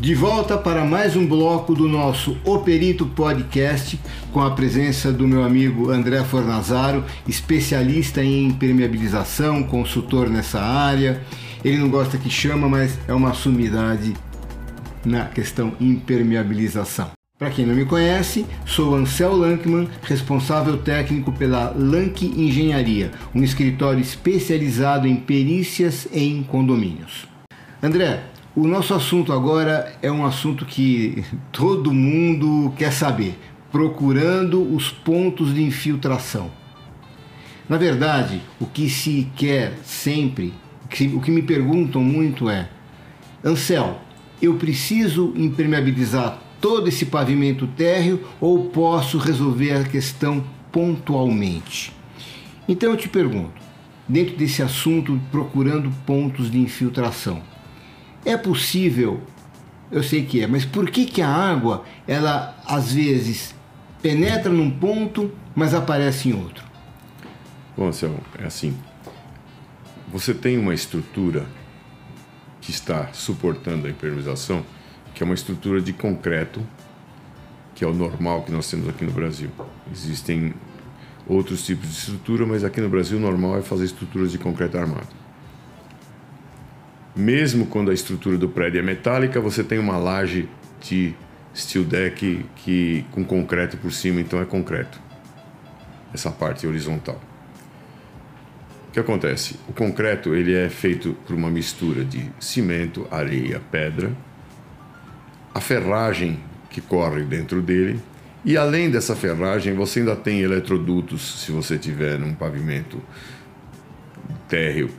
De volta para mais um bloco do nosso Operito Podcast, com a presença do meu amigo André Fornazaro, especialista em impermeabilização, consultor nessa área. Ele não gosta que chama, mas é uma sumidade na questão impermeabilização. Para quem não me conhece, sou Ansel Lankman, responsável técnico pela Lank Engenharia, um escritório especializado em perícias em condomínios. André, o nosso assunto agora é um assunto que todo mundo quer saber, procurando os pontos de infiltração. Na verdade, o que se quer sempre, o que me perguntam muito é: Ansel, eu preciso impermeabilizar todo esse pavimento térreo ou posso resolver a questão pontualmente? Então eu te pergunto, dentro desse assunto procurando pontos de infiltração, é possível, eu sei que é, mas por que, que a água, ela às vezes penetra num ponto, mas aparece em outro? Bom, Anselmo, é assim. Você tem uma estrutura que está suportando a impermeabilização, que é uma estrutura de concreto, que é o normal que nós temos aqui no Brasil. Existem outros tipos de estrutura, mas aqui no Brasil o normal é fazer estruturas de concreto armado. Mesmo quando a estrutura do prédio é metálica, você tem uma laje de steel deck que com concreto por cima, então é concreto. Essa parte horizontal. O que acontece? O concreto ele é feito por uma mistura de cimento, areia, pedra, a ferragem que corre dentro dele e além dessa ferragem você ainda tem eletrodutos se você tiver num pavimento térreo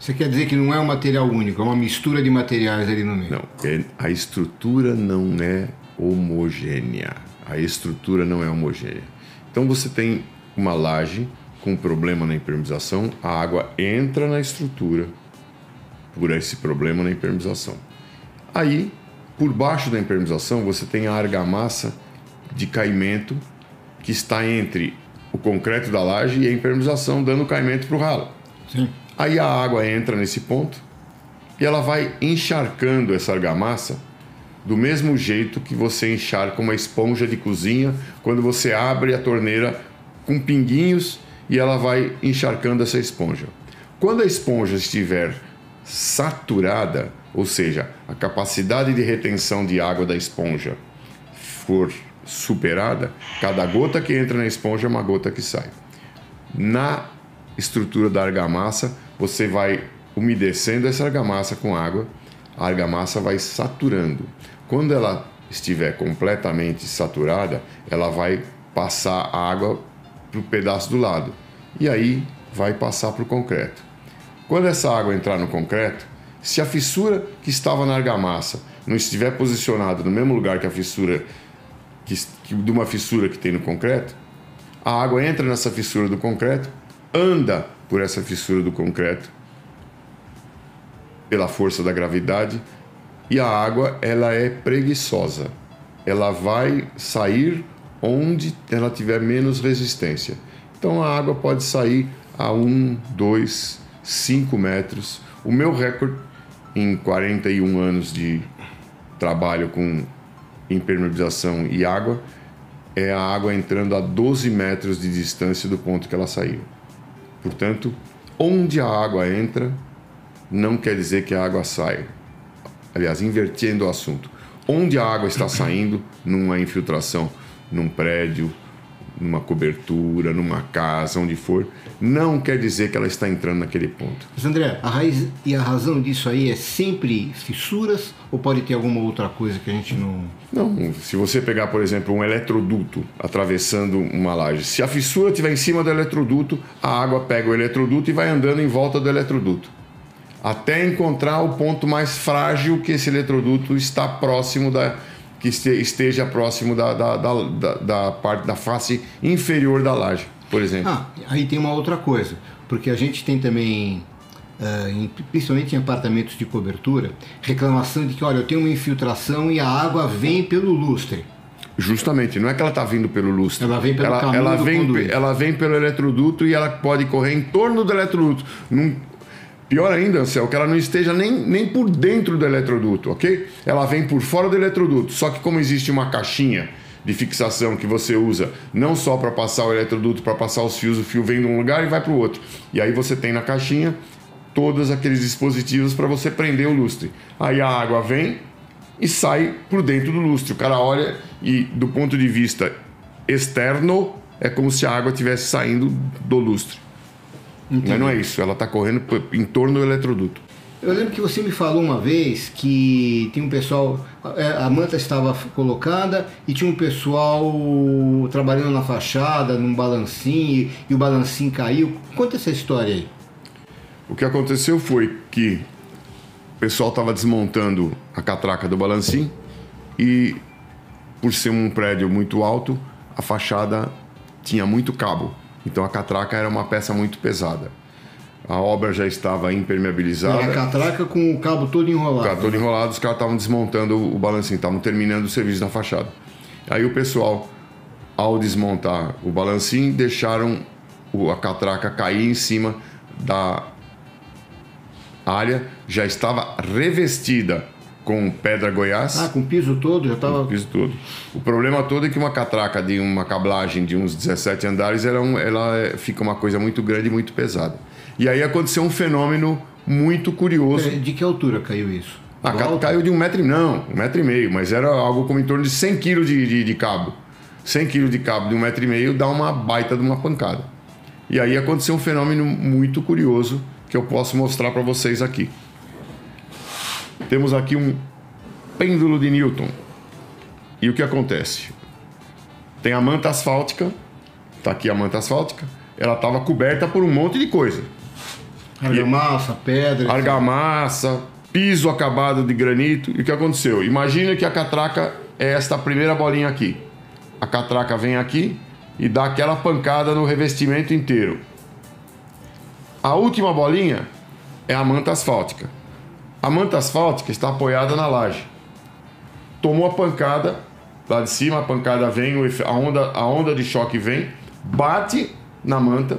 você quer dizer que não é um material único, é uma mistura de materiais ali no meio? Não, é, a estrutura não é homogênea. A estrutura não é homogênea. Então você tem uma laje com problema na impermeabilização, a água entra na estrutura por esse problema na impermeabilização. Aí, por baixo da impermeabilização, você tem a argamassa de caimento que está entre o concreto da laje e a impermeabilização, dando caimento para o ralo. Sim. Aí a água entra nesse ponto e ela vai encharcando essa argamassa do mesmo jeito que você encharca uma esponja de cozinha quando você abre a torneira com pinguinhos e ela vai encharcando essa esponja. Quando a esponja estiver saturada, ou seja, a capacidade de retenção de água da esponja for superada, cada gota que entra na esponja é uma gota que sai. Na estrutura da argamassa, você vai umedecendo essa argamassa com água, a argamassa vai saturando. Quando ela estiver completamente saturada, ela vai passar a água para o pedaço do lado e aí vai passar para o concreto. Quando essa água entrar no concreto, se a fissura que estava na argamassa não estiver posicionada no mesmo lugar que a fissura que, que, de uma fissura que tem no concreto, a água entra nessa fissura do concreto, anda por essa fissura do concreto pela força da gravidade e a água ela é preguiçosa. Ela vai sair onde ela tiver menos resistência. Então a água pode sair a 1, 2, 5 metros. O meu recorde em 41 anos de trabalho com impermeabilização e água é a água entrando a 12 metros de distância do ponto que ela saiu. Portanto, onde a água entra, não quer dizer que a água sai. Aliás, invertendo o assunto. Onde a água está saindo, numa infiltração, num prédio, numa cobertura, numa casa, onde for, não quer dizer que ela está entrando naquele ponto. Mas André, a raiz e a razão disso aí é sempre fissuras ou pode ter alguma outra coisa que a gente não. Não, se você pegar, por exemplo, um eletroduto atravessando uma laje, se a fissura estiver em cima do eletroduto, a água pega o eletroduto e vai andando em volta do eletroduto. Até encontrar o ponto mais frágil que esse eletroduto está próximo da, que esteja próximo da, da, da, da, parte da face inferior da laje, por exemplo. Ah, aí tem uma outra coisa, porque a gente tem também, uh, principalmente em apartamentos de cobertura, reclamação de que, olha, eu tenho uma infiltração e a água vem pelo lustre. Justamente, não é que ela está vindo pelo lustre. Ela vem pelo ela, ela vem, ela vem pelo eletroduto e ela pode correr em torno do eletroduto. Num, Pior ainda, Ansel, que ela não esteja nem, nem por dentro do eletroduto, ok? Ela vem por fora do eletroduto. Só que como existe uma caixinha de fixação que você usa não só para passar o eletroduto, para passar os fios, o fio vem de um lugar e vai para o outro. E aí você tem na caixinha todos aqueles dispositivos para você prender o lustre. Aí a água vem e sai por dentro do lustre. O cara olha e do ponto de vista externo é como se a água estivesse saindo do lustre. Entendi. Mas não é isso, ela está correndo em torno do eletroduto. Eu lembro que você me falou uma vez que tinha um pessoal, é, a manta estava colocada e tinha um pessoal trabalhando na fachada, num balancinho, e o balancinho caiu. Conta essa história aí. O que aconteceu foi que o pessoal estava desmontando a catraca do balancinho e, por ser um prédio muito alto, a fachada tinha muito cabo. Então a catraca era uma peça muito pesada. A obra já estava impermeabilizada. Era a catraca com o cabo todo enrolado. O cabo todo enrolado, os caras estavam desmontando o balancinho, estavam terminando o serviço na fachada. Aí o pessoal, ao desmontar o balancinho, deixaram a catraca cair em cima da área, já estava revestida com pedra Goiás. Ah, com piso todo? Já estava. piso todo. O problema todo é que uma catraca de uma cablagem de uns 17 andares, ela, é ela é, fica uma coisa muito grande e muito pesada. E aí aconteceu um fenômeno muito curioso. De que altura caiu isso? Ah, caiu de um metro e não, um metro e meio, mas era algo como em torno de 100 quilos de, de, de cabo. 100 quilos de cabo de um metro e meio dá uma baita de uma pancada. E aí aconteceu um fenômeno muito curioso que eu posso mostrar para vocês aqui. Temos aqui um pêndulo de Newton. E o que acontece? Tem a manta asfáltica, tá aqui a manta asfáltica, ela estava coberta por um monte de coisa. Argamassa, pedra. Argamassa, piso acabado de granito. E o que aconteceu? Imagina que a catraca é esta primeira bolinha aqui. A catraca vem aqui e dá aquela pancada no revestimento inteiro. A última bolinha é a manta asfáltica. A manta asfáltica está apoiada na laje. Tomou a pancada lá de cima, a pancada vem, a onda, a onda de choque vem, bate na manta.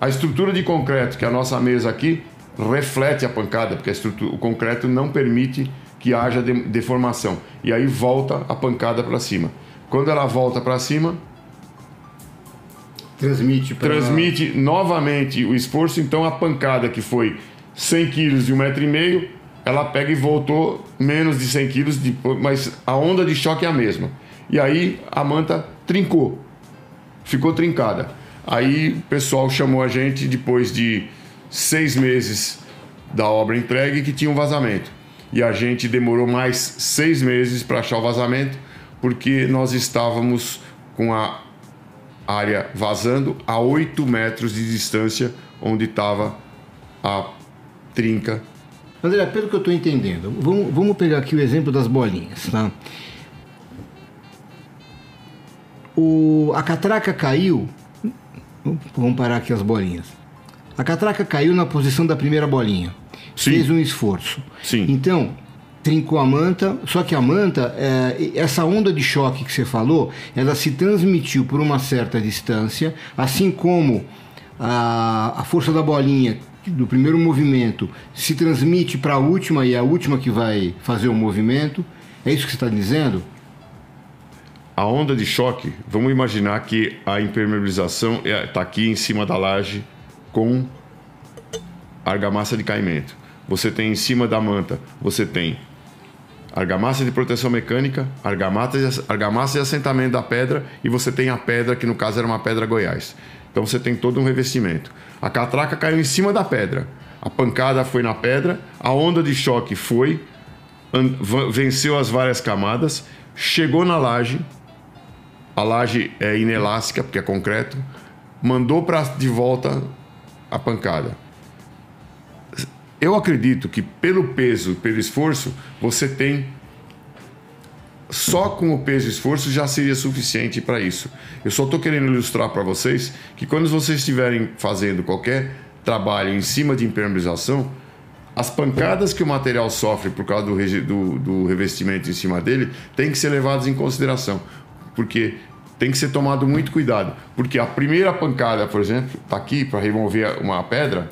A estrutura de concreto, que é a nossa mesa aqui, reflete a pancada, porque a o concreto não permite que haja de, deformação. E aí volta a pancada para cima. Quando ela volta para cima, transmite, pra... transmite novamente o esforço. Então a pancada que foi 100 quilos de um metro e meio ela pega e voltou menos de 100 quilos, mas a onda de choque é a mesma. E aí a manta trincou, ficou trincada. Aí o pessoal chamou a gente depois de seis meses da obra entregue que tinha um vazamento. E a gente demorou mais seis meses para achar o vazamento, porque nós estávamos com a área vazando a 8 metros de distância onde estava a trinca André, pelo que eu estou entendendo, vamos, vamos pegar aqui o exemplo das bolinhas, tá? O, a catraca caiu. Vamos parar aqui as bolinhas. A catraca caiu na posição da primeira bolinha. Sim. Fez um esforço. Sim. Então, trincou a manta, só que a manta, é, essa onda de choque que você falou, ela se transmitiu por uma certa distância, assim como a, a força da bolinha do primeiro movimento se transmite para a última e é a última que vai fazer o movimento. É isso que você está dizendo? A onda de choque, vamos imaginar que a impermeabilização está é, aqui em cima da laje com argamassa de caimento. Você tem em cima da manta, você tem argamassa de proteção mecânica, argamassa de, argamassa de assentamento da pedra e você tem a pedra, que no caso era uma pedra Goiás. Então você tem todo um revestimento. A catraca caiu em cima da pedra. A pancada foi na pedra, a onda de choque foi, venceu as várias camadas, chegou na laje. A laje é inelástica, porque é concreto, mandou para de volta a pancada. Eu acredito que pelo peso, pelo esforço, você tem só com o peso e esforço já seria suficiente para isso. Eu só estou querendo ilustrar para vocês que quando vocês estiverem fazendo qualquer trabalho em cima de impermeabilização, as pancadas que o material sofre por causa do, do, do revestimento em cima dele tem que ser levadas em consideração, porque tem que ser tomado muito cuidado, porque a primeira pancada, por exemplo, está aqui para remover uma pedra,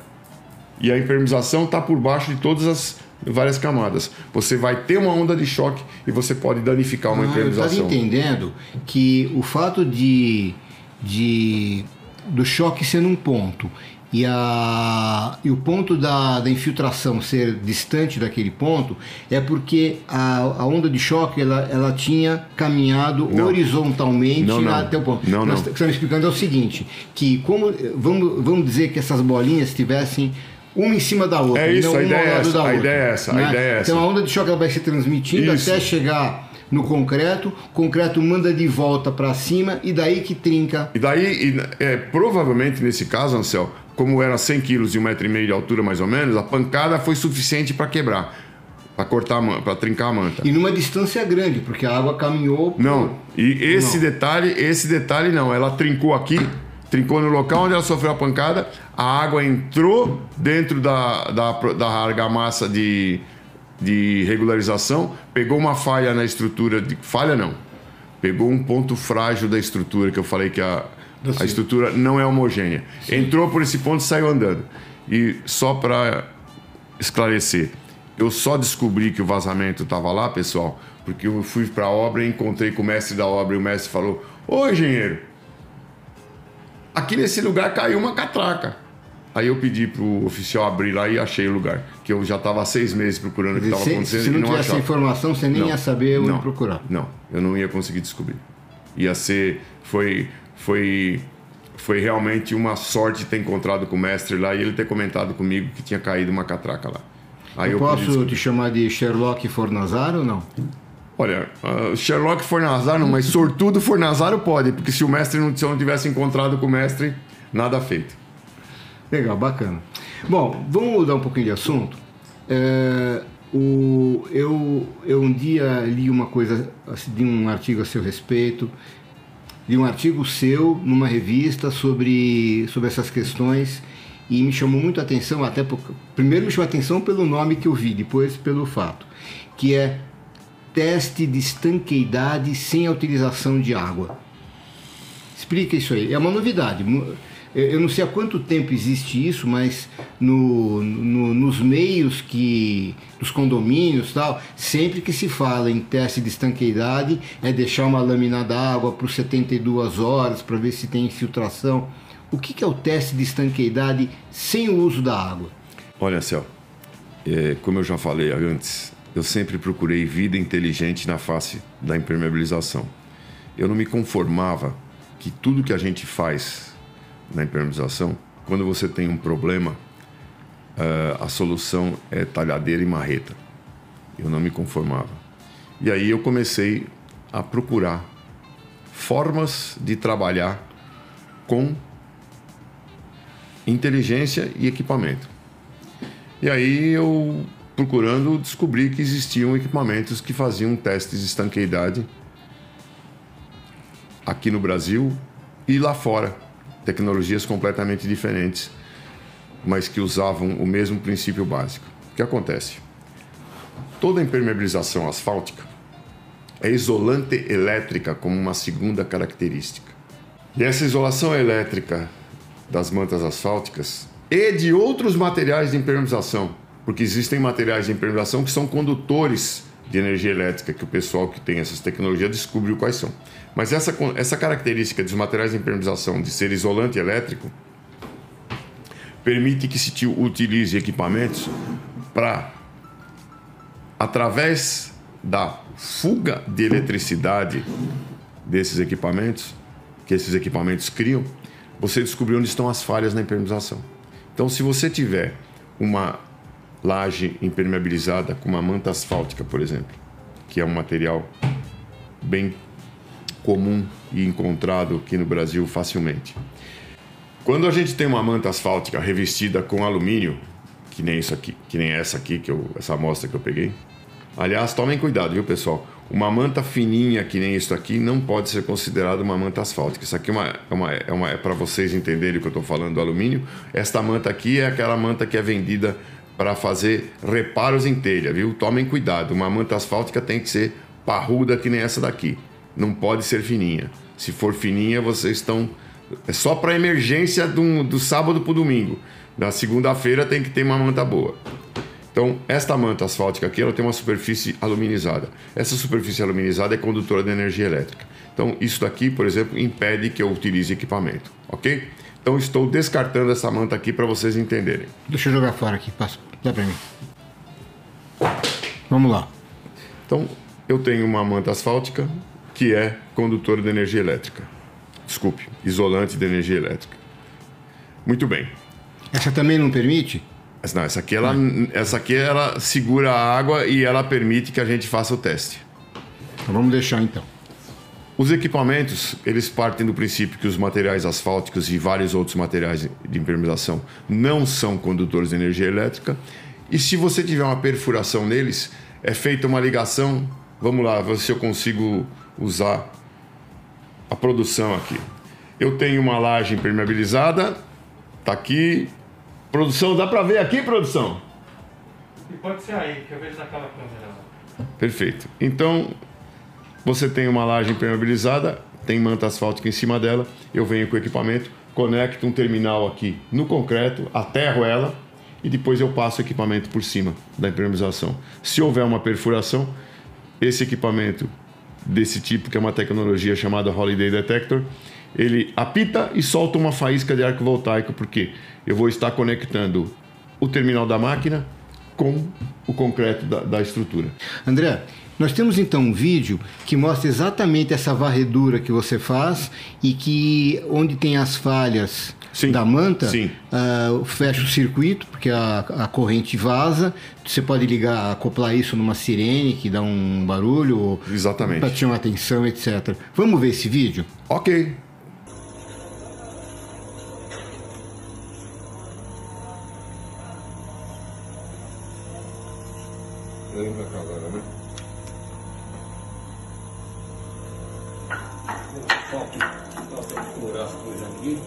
E a impermeabilização está por baixo de todas as várias camadas. Você vai ter uma onda de choque e você pode danificar uma ah, impermeabilização. Eu estava entendendo que o fato de, de do choque ser num ponto e, a, e o ponto da, da infiltração ser distante daquele ponto é porque a, a onda de choque ela, ela tinha caminhado não. horizontalmente não, não. até o ponto. Não, Nós estamos explicando é o seguinte, que como vamos, vamos dizer que essas bolinhas tivessem uma em cima da outra. É isso, a ideia é, essa, a ideia é essa, né? a ideia é essa. Então a onda de choque ela vai se transmitindo isso. até chegar no concreto, o concreto manda de volta para cima e daí que trinca. E daí, e, é, provavelmente nesse caso, Ansel, como era 100 quilos e um metro e meio de altura mais ou menos, a pancada foi suficiente para quebrar, para cortar, para trincar a manta. E numa distância grande, porque a água caminhou. Por... Não. E esse não. detalhe, esse detalhe não, ela trincou aqui, trincou no local onde ela sofreu a pancada, a água entrou dentro da, da, da argamassa de, de regularização, pegou uma falha na estrutura, de, falha não, pegou um ponto frágil da estrutura que eu falei que a, a estrutura não é homogênea. Sim. Entrou por esse ponto e saiu andando. E só para esclarecer, eu só descobri que o vazamento estava lá, pessoal, porque eu fui para a obra e encontrei com o mestre da obra e o mestre falou: Ô engenheiro, aqui nesse lugar caiu uma catraca. Aí eu pedi pro oficial abrir lá e achei o lugar. Que eu já estava há seis meses procurando o que estava acontecendo. Se não, não tivesse achava. informação, você nem não, ia saber onde não, procurar. Não, eu não ia conseguir descobrir. Ia ser. Foi foi foi realmente uma sorte ter encontrado com o mestre lá e ele ter comentado comigo que tinha caído uma catraca lá. Aí eu, eu posso te chamar de Sherlock Fornazaro ou não? Olha, uh, Sherlock Fornazaro, mas sortudo Fornazaro pode, porque se o mestre não, se eu não tivesse encontrado com o mestre, nada feito. Legal, bacana. Bom, vamos mudar um pouquinho de assunto. É, o, eu, eu um dia li uma coisa assim, de um artigo a seu respeito li um artigo seu numa revista sobre, sobre essas questões e me chamou muito a atenção, até primeiro me chamou a atenção pelo nome que eu vi, depois pelo fato, que é teste de estanqueidade sem a utilização de água. Explica isso aí. É uma novidade. Eu não sei há quanto tempo existe isso, mas no, no, nos meios que dos condomínios tal, sempre que se fala em teste de estanqueidade é deixar uma lâmina d'água por 72 horas para ver se tem infiltração. O que, que, é o teste de estanqueidade sem o uso da água? Olha, Céu, é, como eu já falei antes, eu sempre procurei vida inteligente na face da impermeabilização. Eu não me conformava que tudo que a gente faz na impermeabilização, quando você tem um problema, uh, a solução é talhadeira e marreta. Eu não me conformava. E aí eu comecei a procurar formas de trabalhar com inteligência e equipamento. E aí eu procurando descobri que existiam equipamentos que faziam testes de estanqueidade aqui no Brasil e lá fora tecnologias completamente diferentes, mas que usavam o mesmo princípio básico. O que acontece? Toda impermeabilização asfáltica é isolante elétrica como uma segunda característica. E essa isolação elétrica das mantas asfálticas e de outros materiais de impermeabilização, porque existem materiais de impermeabilização que são condutores de energia elétrica, que o pessoal que tem essas tecnologias descobriu quais são. Mas essa, essa característica dos materiais de impermeabilização de ser isolante elétrico permite que se utilize equipamentos para, através da fuga de eletricidade desses equipamentos, que esses equipamentos criam, você descobrir onde estão as falhas na impermeabilização. Então, se você tiver uma laje impermeabilizada com uma manta asfáltica, por exemplo, que é um material bem comum e encontrado aqui no Brasil facilmente. Quando a gente tem uma manta asfáltica revestida com alumínio, que nem isso aqui, que nem essa aqui que eu, essa amostra que eu peguei. Aliás, tomem cuidado, viu, pessoal? Uma manta fininha que nem isso aqui não pode ser considerada uma manta asfáltica. Isso aqui é uma, é, uma, é, uma, é para vocês entenderem o que eu estou falando do alumínio. Esta manta aqui é aquela manta que é vendida para fazer reparos em telha, viu? Tomem cuidado. Uma manta asfáltica tem que ser parruda que nem essa daqui não pode ser fininha. Se for fininha, vocês estão É só para emergência do, do sábado para o domingo. Na segunda-feira tem que ter uma manta boa. Então, esta manta asfáltica aqui, ela tem uma superfície aluminizada. Essa superfície aluminizada é condutora de energia elétrica. Então, isso daqui, por exemplo, impede que eu utilize equipamento, ok? Então, estou descartando essa manta aqui para vocês entenderem. Deixa eu jogar fora aqui, passa, dá para mim. Vamos lá. Então, eu tenho uma manta asfáltica que é condutora de energia elétrica. Desculpe, isolante de energia elétrica. Muito bem. Essa também não permite? Não, essa aqui ela, essa aqui ela segura a água e ela permite que a gente faça o teste. Então vamos deixar então. Os equipamentos, eles partem do princípio que os materiais asfálticos e vários outros materiais de impermeabilização não são condutores de energia elétrica. E se você tiver uma perfuração neles, é feita uma ligação. Vamos lá, ver se eu consigo usar a produção aqui. Eu tenho uma laje impermeabilizada, tá aqui, Produção, dá para ver aqui, produção? E pode ser aí, que eu vejo naquela câmera. Perfeito. Então, você tem uma laje impermeabilizada, tem manta asfáltica em cima dela, eu venho com o equipamento, conecto um terminal aqui no concreto, aterro ela e depois eu passo o equipamento por cima da impermeabilização. Se houver uma perfuração, esse equipamento desse tipo, que é uma tecnologia chamada Holiday Detector, ele apita e solta uma faísca de arco voltaico, porque eu vou estar conectando o terminal da máquina com o concreto da, da estrutura. André, nós temos então um vídeo que mostra exatamente essa varredura que você faz e que onde tem as falhas Sim. da manta, uh, fecha o circuito, porque a, a corrente vaza. Você pode ligar, acoplar isso numa sirene que dá um barulho, Exatamente. para chamar atenção, etc. Vamos ver esse vídeo? Ok. Lembra cá agora, né? Só aqui, só para explorar as coisas aqui.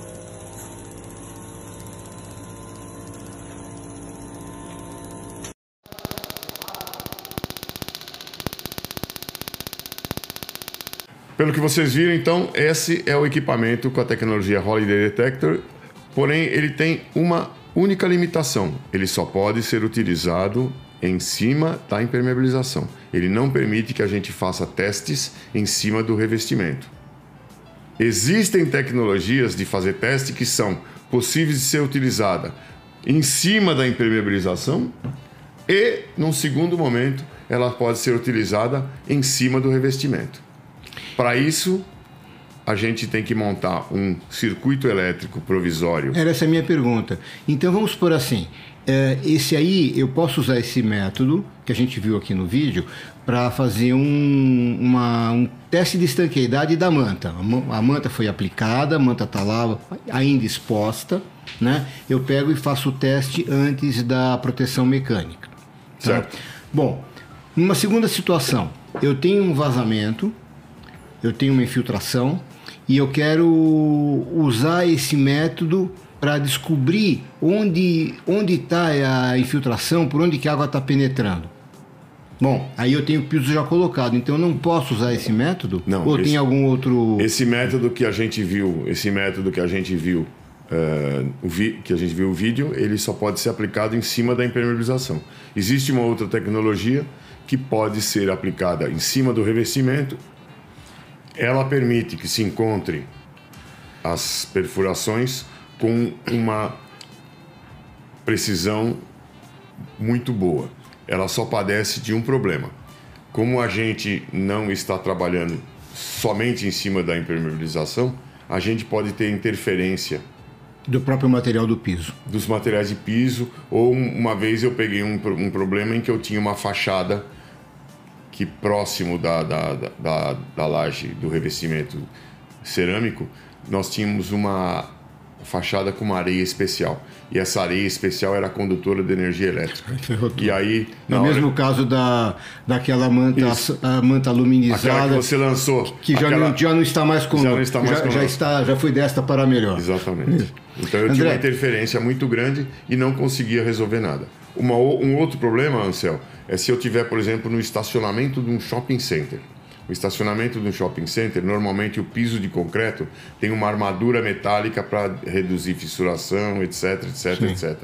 Pelo que vocês viram, então, esse é o equipamento com a tecnologia Holiday Detector, porém ele tem uma única limitação: ele só pode ser utilizado em cima da impermeabilização. Ele não permite que a gente faça testes em cima do revestimento. Existem tecnologias de fazer teste que são possíveis de ser utilizada em cima da impermeabilização e, num segundo momento, ela pode ser utilizada em cima do revestimento. Para isso, a gente tem que montar um circuito elétrico provisório. Era essa a minha pergunta. Então vamos por assim: é, esse aí, eu posso usar esse método que a gente viu aqui no vídeo para fazer um, uma, um teste de estanqueidade da manta. A manta foi aplicada, a manta está lá ainda exposta, né? Eu pego e faço o teste antes da proteção mecânica. Tá? Certo. Bom, numa segunda situação, eu tenho um vazamento, eu tenho uma infiltração e eu quero usar esse método para descobrir onde onde está a infiltração, por onde que a água está penetrando. Bom, aí eu tenho o piso já colocado, então eu não posso usar esse método? Não. Ou esse, tem algum outro? Esse método que a gente viu, esse método que a gente viu, uh, o vi, que a gente viu o vídeo, ele só pode ser aplicado em cima da impermeabilização. Existe uma outra tecnologia que pode ser aplicada em cima do revestimento. Ela permite que se encontre as perfurações com uma precisão muito boa. Ela só padece de um problema. Como a gente não está trabalhando somente em cima da impermeabilização, a gente pode ter interferência do próprio material do piso. Dos materiais de piso, ou uma vez eu peguei um, um problema em que eu tinha uma fachada que próximo da, da, da, da laje do revestimento cerâmico, nós tínhamos uma fachada com uma areia especial. E essa areia especial era condutora de energia elétrica. E aí, no hora... mesmo caso da daquela manta, a manta aluminizada aquela que você lançou, que já, aquela... não, já não está mais conosco. Já não está mais já, já está, já foi desta para melhor. Exatamente. Então eu André... tive uma interferência muito grande e não conseguia resolver nada. Uma, um outro problema, Ansel, é se eu tiver, por exemplo, no estacionamento de um shopping center O estacionamento do shopping center, normalmente o piso de concreto tem uma armadura metálica para reduzir fissuração, etc, etc, Sim. etc.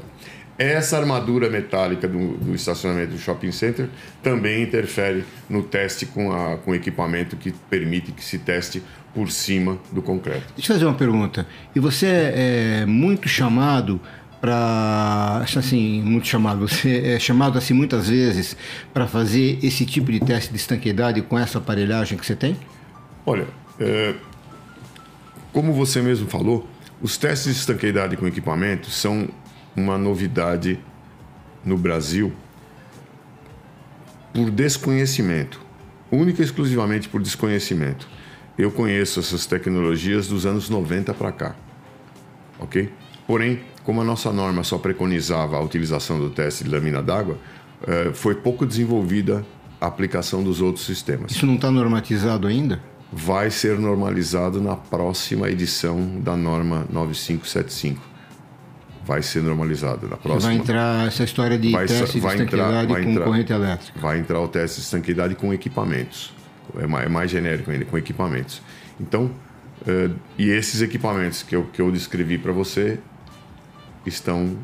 Essa armadura metálica do, do, estacionamento do shopping center também interfere no teste com, a, com equipamento que permite que se teste por cima do concreto. Deixa eu fazer uma pergunta. E você é, é muito chamado para assim muito chamado você é chamado assim muitas vezes para fazer esse tipo de teste de estanqueidade com essa aparelhagem que você tem? Olha, é, como você mesmo falou, os testes de estanqueidade com equipamento são uma novidade no Brasil por desconhecimento, única e exclusivamente por desconhecimento. Eu conheço essas tecnologias dos anos 90 para cá, ok? Porém, como a nossa norma só preconizava a utilização do teste de lâmina d'água, eh, foi pouco desenvolvida a aplicação dos outros sistemas. Isso não está normatizado ainda? Vai ser normalizado na próxima edição da norma 9575 vai ser normalizado na próxima. Vai entrar essa história de vai, teste de estanqueidade entrar, com entrar, corrente elétrica. Vai entrar o teste de estanqueidade com equipamentos. É mais, é mais genérico ainda, com equipamentos. Então, uh, e esses equipamentos que eu, que eu descrevi para você estão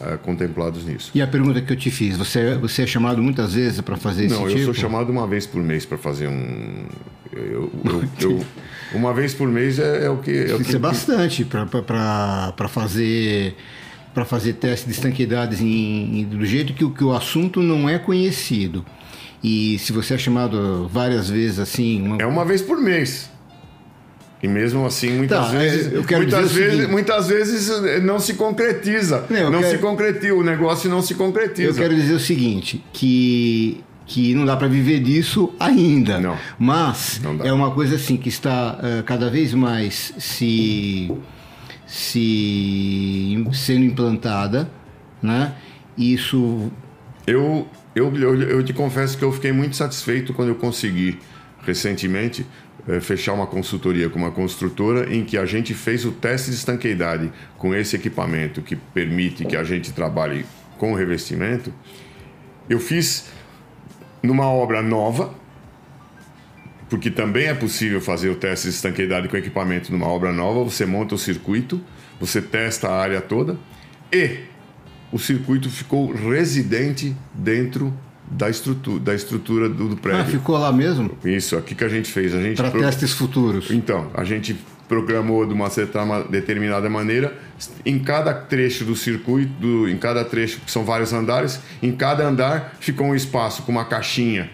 uh, contemplados nisso. E a pergunta que eu te fiz, você, você é chamado muitas vezes para fazer Não, esse tipo? Não, eu sou chamado uma vez por mês para fazer um... Eu, eu, eu, uma vez por mês é, é o que... É Isso que, é bastante para fazer para fazer teste de estanqueidades em, em, do jeito que, que o assunto não é conhecido. E se você é chamado várias vezes assim. Uma... É uma vez por mês. E mesmo assim, muitas tá, vezes, muitas vezes, muitas vezes não se concretiza. Não, não quero... se concretiza, o negócio não se concretiza. Eu quero dizer o seguinte, que que não dá para viver disso ainda. Não. Mas não é uma coisa assim que está uh, cada vez mais se se sendo implantada, né? Isso eu eu, eu, eu te confesso que eu fiquei muito satisfeito quando eu consegui recentemente fechar uma consultoria com uma construtora em que a gente fez o teste de estanqueidade com esse equipamento que permite que a gente trabalhe com revestimento. Eu fiz numa obra nova, porque também é possível fazer o teste de estanqueidade com equipamento numa obra nova. Você monta o circuito, você testa a área toda e o circuito ficou residente dentro da estrutura, da estrutura do, do prédio. Ah, ficou lá mesmo? Isso, aqui que a gente fez. A gente Para pro... testes futuros. Então, a gente programou de uma certa determinada maneira em cada trecho do circuito, do, em cada trecho, que são vários andares, em cada andar ficou um espaço com uma caixinha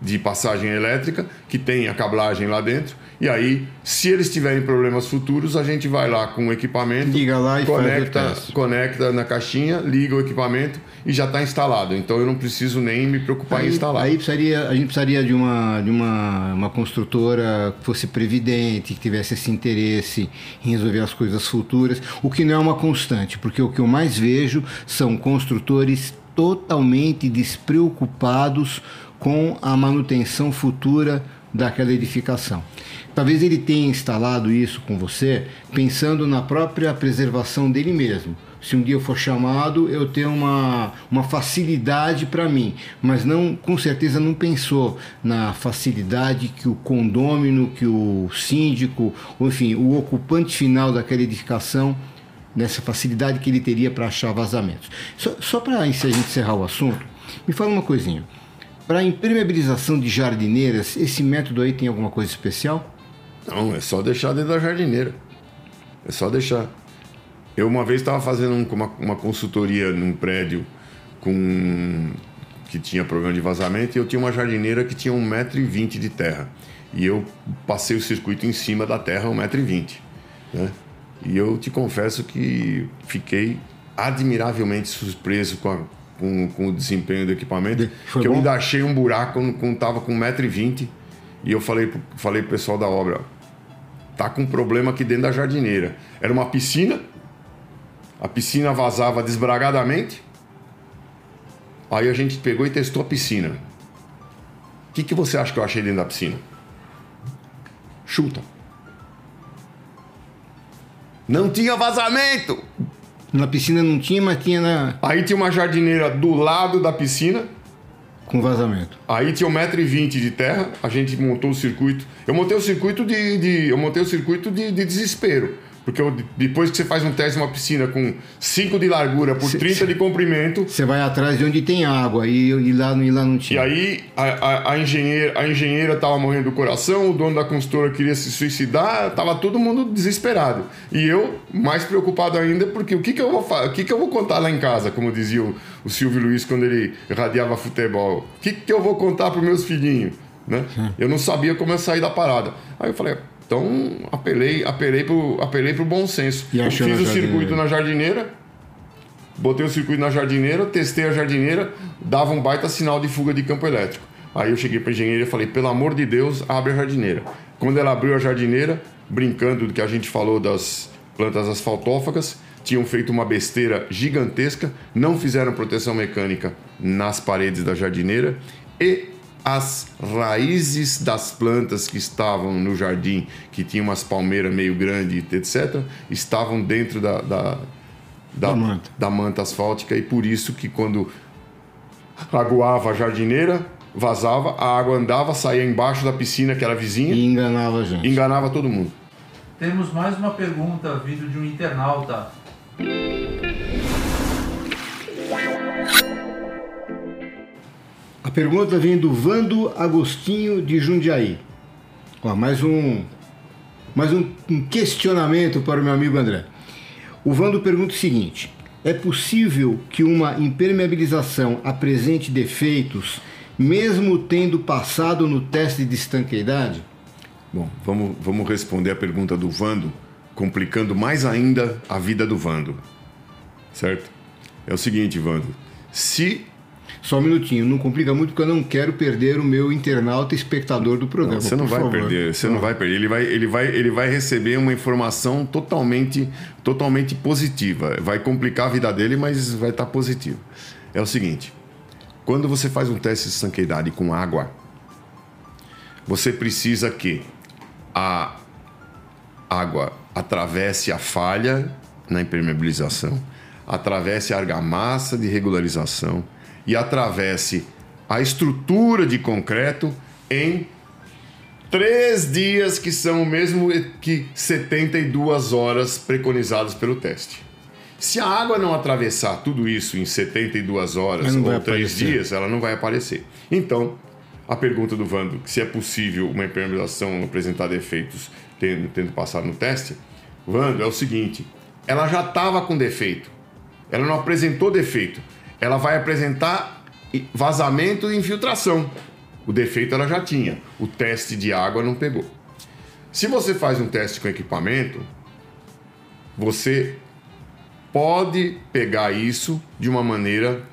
de passagem elétrica que tem a cablagem lá dentro e aí, se eles tiverem problemas futuros, a gente vai lá com o equipamento, liga lá e conecta, conecta na caixinha, liga o equipamento e já está instalado. Então eu não preciso nem me preocupar aí, em instalar. Aí precisaria, a gente precisaria de uma de uma, uma construtora que fosse previdente, que tivesse esse interesse em resolver as coisas futuras, o que não é uma constante, porque o que eu mais vejo são construtores totalmente despreocupados com a manutenção futura daquela edificação. Talvez ele tenha instalado isso com você pensando na própria preservação dele mesmo. Se um dia eu for chamado, eu tenho uma, uma facilidade para mim, mas não, com certeza não pensou na facilidade que o condômino, que o síndico, enfim, o ocupante final daquela edificação, nessa facilidade que ele teria para achar vazamentos. Só, só para a gente encerrar o assunto, me fala uma coisinha. Para impermeabilização de jardineiras, esse método aí tem alguma coisa especial? Não, é só deixar dentro da jardineira. É só deixar. Eu uma vez estava fazendo uma, uma consultoria num prédio com que tinha problema de vazamento e eu tinha uma jardineira que tinha 1,20m de terra. E eu passei o circuito em cima da terra 1,20m. Né? E eu te confesso que fiquei admiravelmente surpreso com, a, com, com o desempenho do equipamento. Foi que bom? eu ainda achei um buraco quando estava com 1,20m e eu falei, falei pro pessoal da obra, tá com um problema aqui dentro da jardineira. Era uma piscina, a piscina vazava desbragadamente. Aí a gente pegou e testou a piscina. O que, que você acha que eu achei dentro da piscina? Chuta. Não tinha vazamento! Na piscina não tinha, mas tinha na. Aí tinha uma jardineira do lado da piscina Com vazamento. Aí tinha 1,20m de terra, a gente montou o circuito. Eu montei o circuito de. de eu montei o circuito de, de desespero. Porque depois que você faz um teste numa piscina com 5 de largura por 30 de comprimento, Você vai atrás de onde tem água e, e lá, e lá não e tinha. aí a, a, a engenheira, a engenheira tava morrendo do coração, o dono da construtora queria se suicidar, tava todo mundo desesperado. E eu mais preocupado ainda, porque o que, que eu vou o que, que eu vou contar lá em casa, como dizia o, o Silvio Luiz quando ele radiava futebol. O que, que eu vou contar para meus filhinhos? Né? Eu não sabia como eu sair da parada. Aí eu falei, então apelei, apelei pro, apelei pro bom senso. E fiz o circuito na jardineira, Botei o circuito na jardineira, testei a jardineira, dava um baita sinal de fuga de campo elétrico. Aí eu cheguei para a engenheira e falei: pelo amor de Deus, abre a jardineira. Quando ela abriu a jardineira, brincando do que a gente falou das plantas asfaltófagas, tinham feito uma besteira gigantesca, não fizeram proteção mecânica nas paredes da jardineira e as raízes das plantas que estavam no jardim, que tinha umas palmeiras meio grandes, etc., estavam dentro da, da, da, Da manta. da manta asfáltica e por isso que quando aguava a jardineira, vazava, a água andava, saía embaixo da piscina que era vizinha E enganava a gente. e enganava todo mundo. Temos mais uma pergunta vindo de um internauta. Pergunta vem do Vando Agostinho de Jundiaí. Ó, mais um, mais um um questionamento para o meu amigo André. O Vando pergunta o seguinte: é possível que uma impermeabilização apresente defeitos, mesmo tendo passado no teste de estanqueidade? Bom, vamos, vamos responder a pergunta do Vando, complicando mais ainda a vida do Vando. Certo? É o seguinte, Vando. Se Só um minutinho, não complica muito porque eu não quero perder o meu internauta espectador do programa. Você não vai favor. perder, você não vai perder. Ele vai, ele vai, ele vai receber uma informação totalmente, totalmente positiva. Vai complicar a vida dele, mas vai estar positivo. É o seguinte: quando você faz um teste de estanqueidade com água, você precisa que a água atravesse a falha na impermeabilização, atravesse a argamassa de regularização e atravesse a estrutura de concreto em três dias, que são o mesmo que 72 horas preconizadas pelo teste. Se a água não atravessar tudo isso em 72 horas ou três dias, ela não vai aparecer. Então, a pergunta do Vando, se é possível uma impermeabilização apresentar defeitos tendo, tendo passado no teste, Vando, é o seguinte: ela já estava com defeito. Ela não apresentou defeito. Ela vai apresentar vazamento e infiltração. O defeito ela já tinha. O teste de água não pegou. Se você faz um teste com equipamento, você pode pegar isso de uma maneira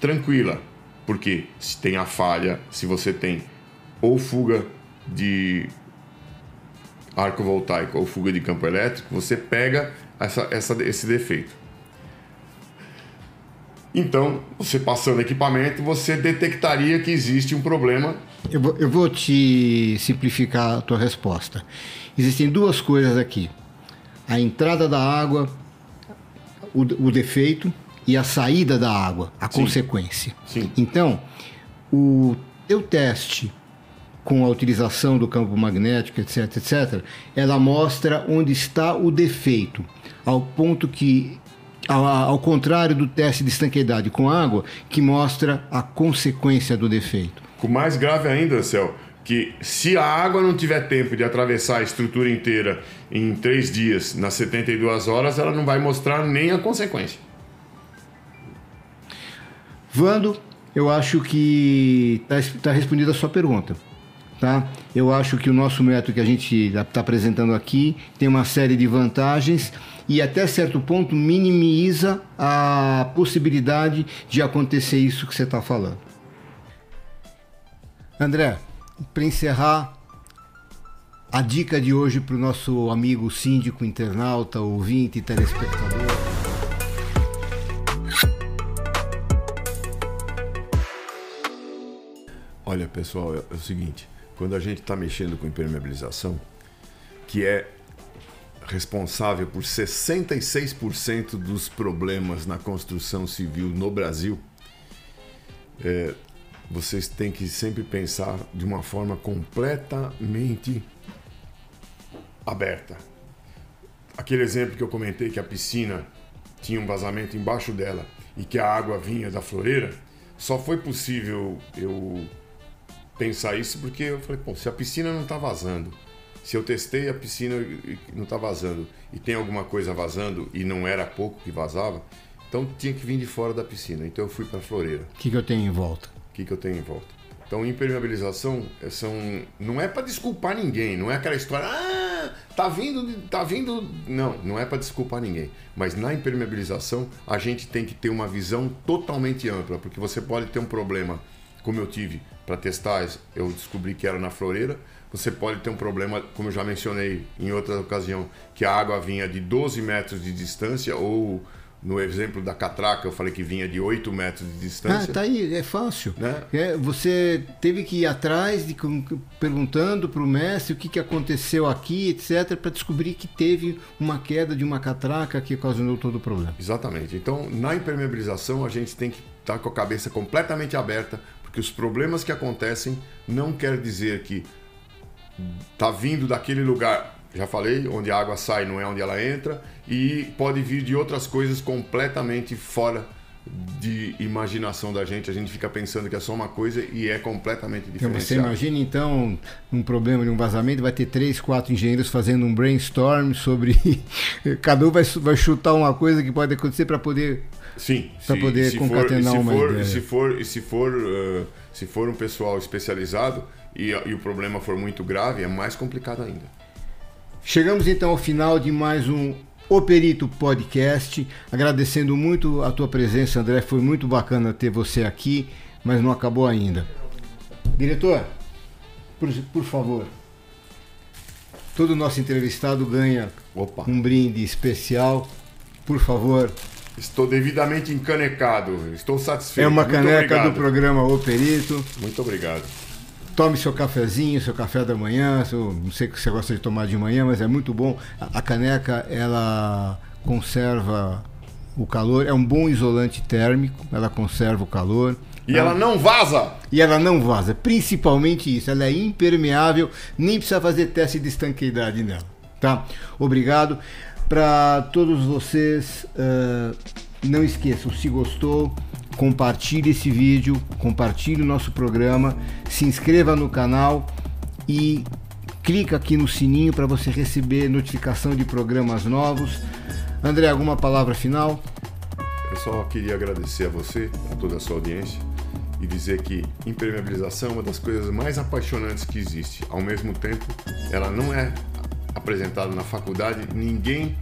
tranquila. Porque se tem a falha, se você tem ou fuga de arco voltaico ou fuga de campo elétrico, você pega essa, essa, esse defeito. Então, você passando equipamento, você detectaria que existe um problema. Eu vou, eu vou te simplificar a tua resposta. Existem duas coisas aqui: a entrada da água, o, o defeito, e a saída da água, a Sim. consequência. Sim. Então, o teu teste com a utilização do campo magnético, etc, etc, ela mostra onde está o defeito, ao ponto que ao, ao contrário do teste de estanqueidade com água, que mostra a consequência do defeito. O mais grave ainda, Ansel, que se a água não tiver tempo de atravessar a estrutura inteira em três dias, nas 72 horas, ela não vai mostrar nem a consequência. Vando, eu acho que está respondida a sua pergunta. Tá? Eu acho que o nosso método que a gente está apresentando aqui tem uma série de vantagens e até certo ponto minimiza a possibilidade de acontecer isso que você está falando. André, para encerrar, a dica de hoje para o nosso amigo síndico, internauta, ouvinte, telespectador. Olha, pessoal, é o seguinte: quando a gente está mexendo com impermeabilização, que é responsável por 66% dos problemas na construção civil no Brasil, é, vocês têm que sempre pensar de uma forma completamente aberta. Aquele exemplo que eu comentei que a piscina tinha um vazamento embaixo dela e que a água vinha da floreira, só foi possível eu pensar isso porque eu falei, pô, se a piscina não está vazando, se eu testei a piscina e não está vazando e tem alguma coisa vazando e não era pouco que vazava, então tinha que vir de fora da piscina. Então eu fui para a floreira. O que, que eu tenho em volta? O que, que eu tenho em volta? Então, impermeabilização é, são, não é para desculpar ninguém, não é aquela história, ah, tá vindo, tá vindo. Não, não é para desculpar ninguém. Mas na impermeabilização, a gente tem que ter uma visão totalmente ampla, porque você pode ter um problema, como eu tive para testar, eu descobri que era na floreira. Você pode ter um problema, como eu já mencionei em outra ocasião, que a água vinha de 12 metros de distância ou no exemplo da catraca, eu falei que vinha de 8 metros de distância. Ah, tá aí, é fácil. Né? É, você teve que ir atrás, de, perguntando para o mestre o que, que aconteceu aqui, etc., para descobrir que teve uma queda de uma catraca que ocasionou todo o problema. Exatamente. Então, na impermeabilização, a gente tem que estar tá com a cabeça completamente aberta, porque os problemas que acontecem não quer dizer que tá vindo daquele lugar já falei, onde a água sai não é onde ela entra, e pode vir de outras coisas completamente fora de imaginação da gente. A gente fica pensando que é só uma coisa e é completamente diferente. Então você imagina então um problema de um vazamento, vai ter três, quatro engenheiros fazendo um brainstorm sobre. Cada um vai, vai chutar uma coisa que pode acontecer para poder. Sim, para poder concatenar for, uma for, ideia. Se for, se for, uh, se for um pessoal especializado e, e o problema for muito grave, é mais complicado ainda. Chegamos então ao final de mais um O Perito Podcast. Agradecendo muito a tua presença, André. Foi muito bacana ter você aqui, mas não acabou ainda. Diretor, por, por favor. Todo nosso entrevistado ganha Opa. um brinde especial. Por favor. Estou devidamente encanecado. Estou satisfeito. É uma muito caneca obrigado. do programa O Perito. Muito obrigado. Tome seu cafezinho, seu café da manhã. Seu, não sei o que você gosta de tomar de manhã, mas é muito bom. A, a caneca ela conserva o calor, é um bom isolante térmico, ela conserva o calor. E ela não vaza! E ela não vaza, principalmente isso, ela é impermeável, nem precisa fazer teste de estanqueidade nela, tá? Obrigado. Para todos vocês, uh, não esqueçam, se gostou, compartilhe esse vídeo, compartilhe o nosso programa, se inscreva no canal e clica aqui no sininho para você receber notificação de programas novos. André, alguma palavra final? Eu só queria agradecer a você, a toda a sua audiência e dizer que impermeabilização é uma das coisas mais apaixonantes que existe. Ao mesmo tempo, ela não é apresentada na faculdade, ninguém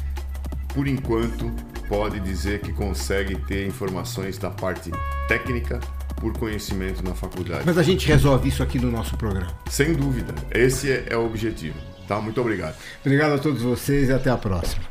por enquanto pode dizer que consegue ter informações da parte técnica por conhecimento na faculdade. Mas a gente resolve isso aqui no nosso programa. Sem dúvida. Esse é, é o objetivo. Tá? Muito obrigado. Obrigado a todos vocês e até a próxima.